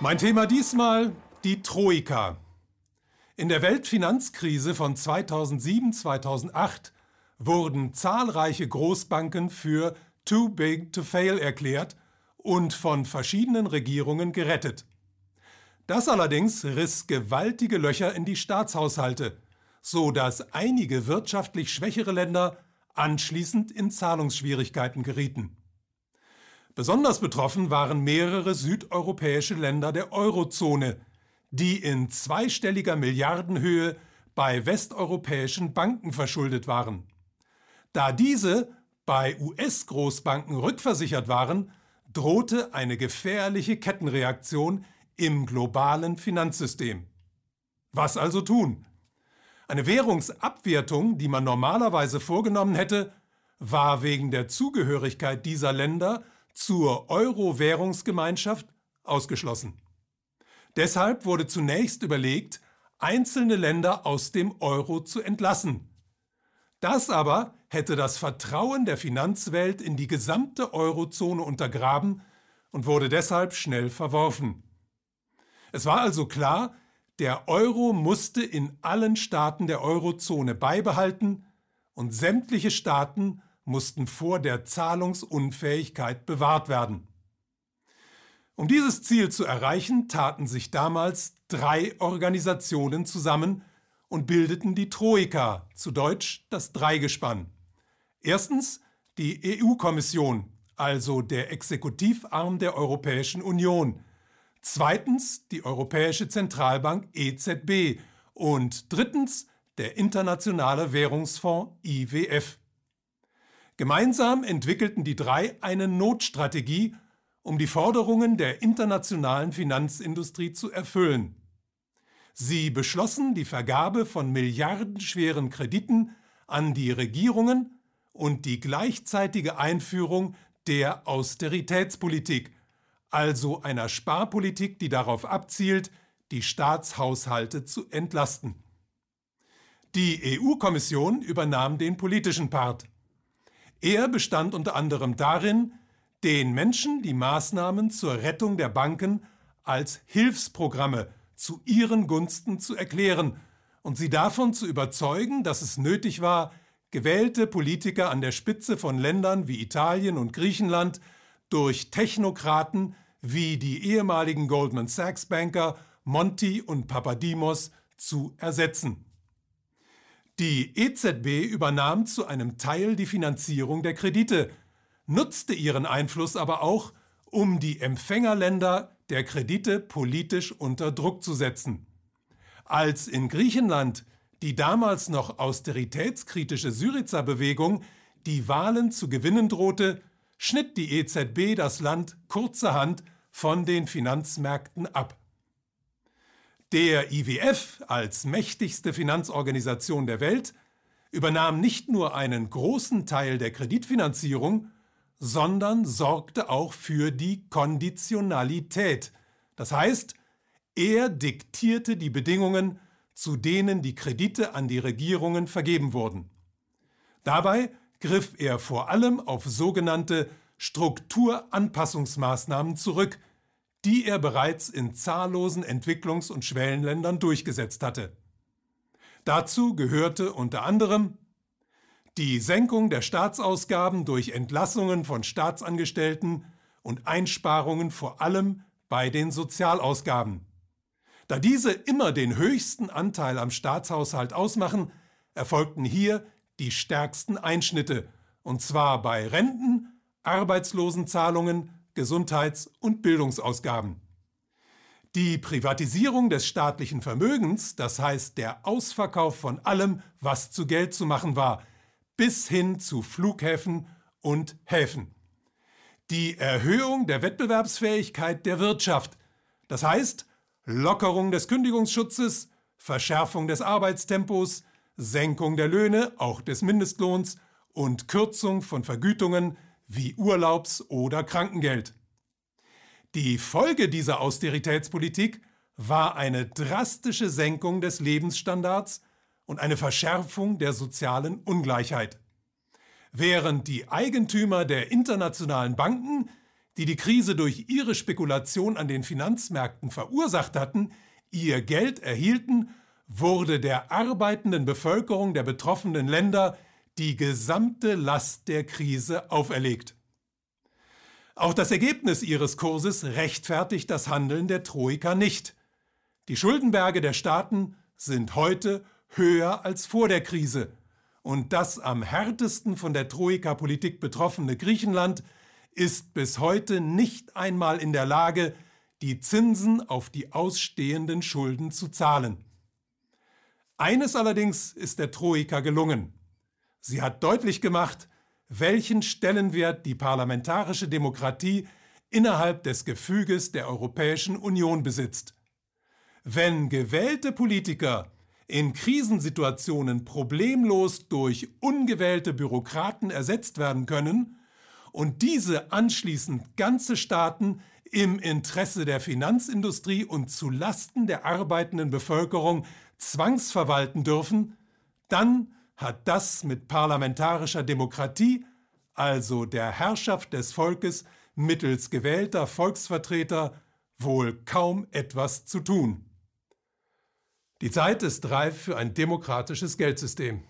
Mein Thema diesmal die Troika. In der Weltfinanzkrise von 2007-2008 wurden zahlreiche Großbanken für too big to fail erklärt und von verschiedenen Regierungen gerettet. Das allerdings riss gewaltige Löcher in die Staatshaushalte, so dass einige wirtschaftlich schwächere Länder anschließend in Zahlungsschwierigkeiten gerieten. Besonders betroffen waren mehrere südeuropäische Länder der Eurozone, die in zweistelliger Milliardenhöhe bei westeuropäischen Banken verschuldet waren. Da diese bei US-Großbanken rückversichert waren, drohte eine gefährliche Kettenreaktion im globalen Finanzsystem. Was also tun? Eine Währungsabwertung, die man normalerweise vorgenommen hätte, war wegen der Zugehörigkeit dieser Länder zur Euro-Währungsgemeinschaft ausgeschlossen. Deshalb wurde zunächst überlegt, einzelne Länder aus dem Euro zu entlassen. Das aber hätte das Vertrauen der Finanzwelt in die gesamte Eurozone untergraben und wurde deshalb schnell verworfen. Es war also klar, der Euro musste in allen Staaten der Eurozone beibehalten und sämtliche Staaten mussten vor der Zahlungsunfähigkeit bewahrt werden. Um dieses Ziel zu erreichen, taten sich damals drei Organisationen zusammen und bildeten die Troika, zu Deutsch das Dreigespann. Erstens die EU-Kommission, also der Exekutivarm der Europäischen Union. Zweitens die Europäische Zentralbank EZB und drittens der Internationale Währungsfonds IWF. Gemeinsam entwickelten die drei eine Notstrategie, um die Forderungen der internationalen Finanzindustrie zu erfüllen. Sie beschlossen die Vergabe von milliardenschweren Krediten an die Regierungen und die gleichzeitige Einführung der Austeritätspolitik, also einer Sparpolitik, die darauf abzielt, die Staatshaushalte zu entlasten. Die EU-Kommission übernahm den politischen Part. Er bestand unter anderem darin, den Menschen die Maßnahmen zur Rettung der Banken als Hilfsprogramme zu ihren Gunsten zu erklären und sie davon zu überzeugen, dass es nötig war, gewählte Politiker an der Spitze von Ländern wie Italien und Griechenland durch Technokraten wie die ehemaligen Goldman Sachs Banker Monti und Papadimos zu ersetzen. Die EZB übernahm zu einem Teil die Finanzierung der Kredite, nutzte ihren Einfluss aber auch, um die Empfängerländer der Kredite politisch unter Druck zu setzen. Als in Griechenland die damals noch austeritätskritische Syriza-Bewegung die Wahlen zu gewinnen drohte, schnitt die EZB das Land kurzerhand von den Finanzmärkten ab. Der IWF als mächtigste Finanzorganisation der Welt übernahm nicht nur einen großen Teil der Kreditfinanzierung, sondern sorgte auch für die Konditionalität. Das heißt, er diktierte die Bedingungen, zu denen die Kredite an die Regierungen vergeben wurden. Dabei griff er vor allem auf sogenannte Strukturanpassungsmaßnahmen zurück, die er bereits in zahllosen Entwicklungs- und Schwellenländern durchgesetzt hatte. Dazu gehörte unter anderem die Senkung der Staatsausgaben durch Entlassungen von Staatsangestellten und Einsparungen vor allem bei den Sozialausgaben. Da diese immer den höchsten Anteil am Staatshaushalt ausmachen, erfolgten hier die stärksten Einschnitte, und zwar bei Renten, Arbeitslosenzahlungen, Gesundheits- und Bildungsausgaben. Die Privatisierung des staatlichen Vermögens, das heißt der Ausverkauf von allem, was zu Geld zu machen war, bis hin zu Flughäfen und Häfen. Die Erhöhung der Wettbewerbsfähigkeit der Wirtschaft, das heißt Lockerung des Kündigungsschutzes, Verschärfung des Arbeitstempos, Senkung der Löhne, auch des Mindestlohns und Kürzung von Vergütungen wie Urlaubs- oder Krankengeld. Die Folge dieser Austeritätspolitik war eine drastische Senkung des Lebensstandards und eine Verschärfung der sozialen Ungleichheit. Während die Eigentümer der internationalen Banken die die Krise durch ihre Spekulation an den Finanzmärkten verursacht hatten, ihr Geld erhielten, wurde der arbeitenden Bevölkerung der betroffenen Länder die gesamte Last der Krise auferlegt. Auch das Ergebnis ihres Kurses rechtfertigt das Handeln der Troika nicht. Die Schuldenberge der Staaten sind heute höher als vor der Krise. Und das am härtesten von der Troika-Politik betroffene Griechenland ist bis heute nicht einmal in der Lage, die Zinsen auf die ausstehenden Schulden zu zahlen. Eines allerdings ist der Troika gelungen. Sie hat deutlich gemacht, welchen Stellenwert die parlamentarische Demokratie innerhalb des Gefüges der Europäischen Union besitzt. Wenn gewählte Politiker in Krisensituationen problemlos durch ungewählte Bürokraten ersetzt werden können und diese anschließend ganze Staaten im Interesse der Finanzindustrie und zu Lasten der arbeitenden Bevölkerung zwangsverwalten dürfen, dann hat das mit parlamentarischer Demokratie, also der Herrschaft des Volkes mittels gewählter Volksvertreter, wohl kaum etwas zu tun. Die Zeit ist reif für ein demokratisches Geldsystem.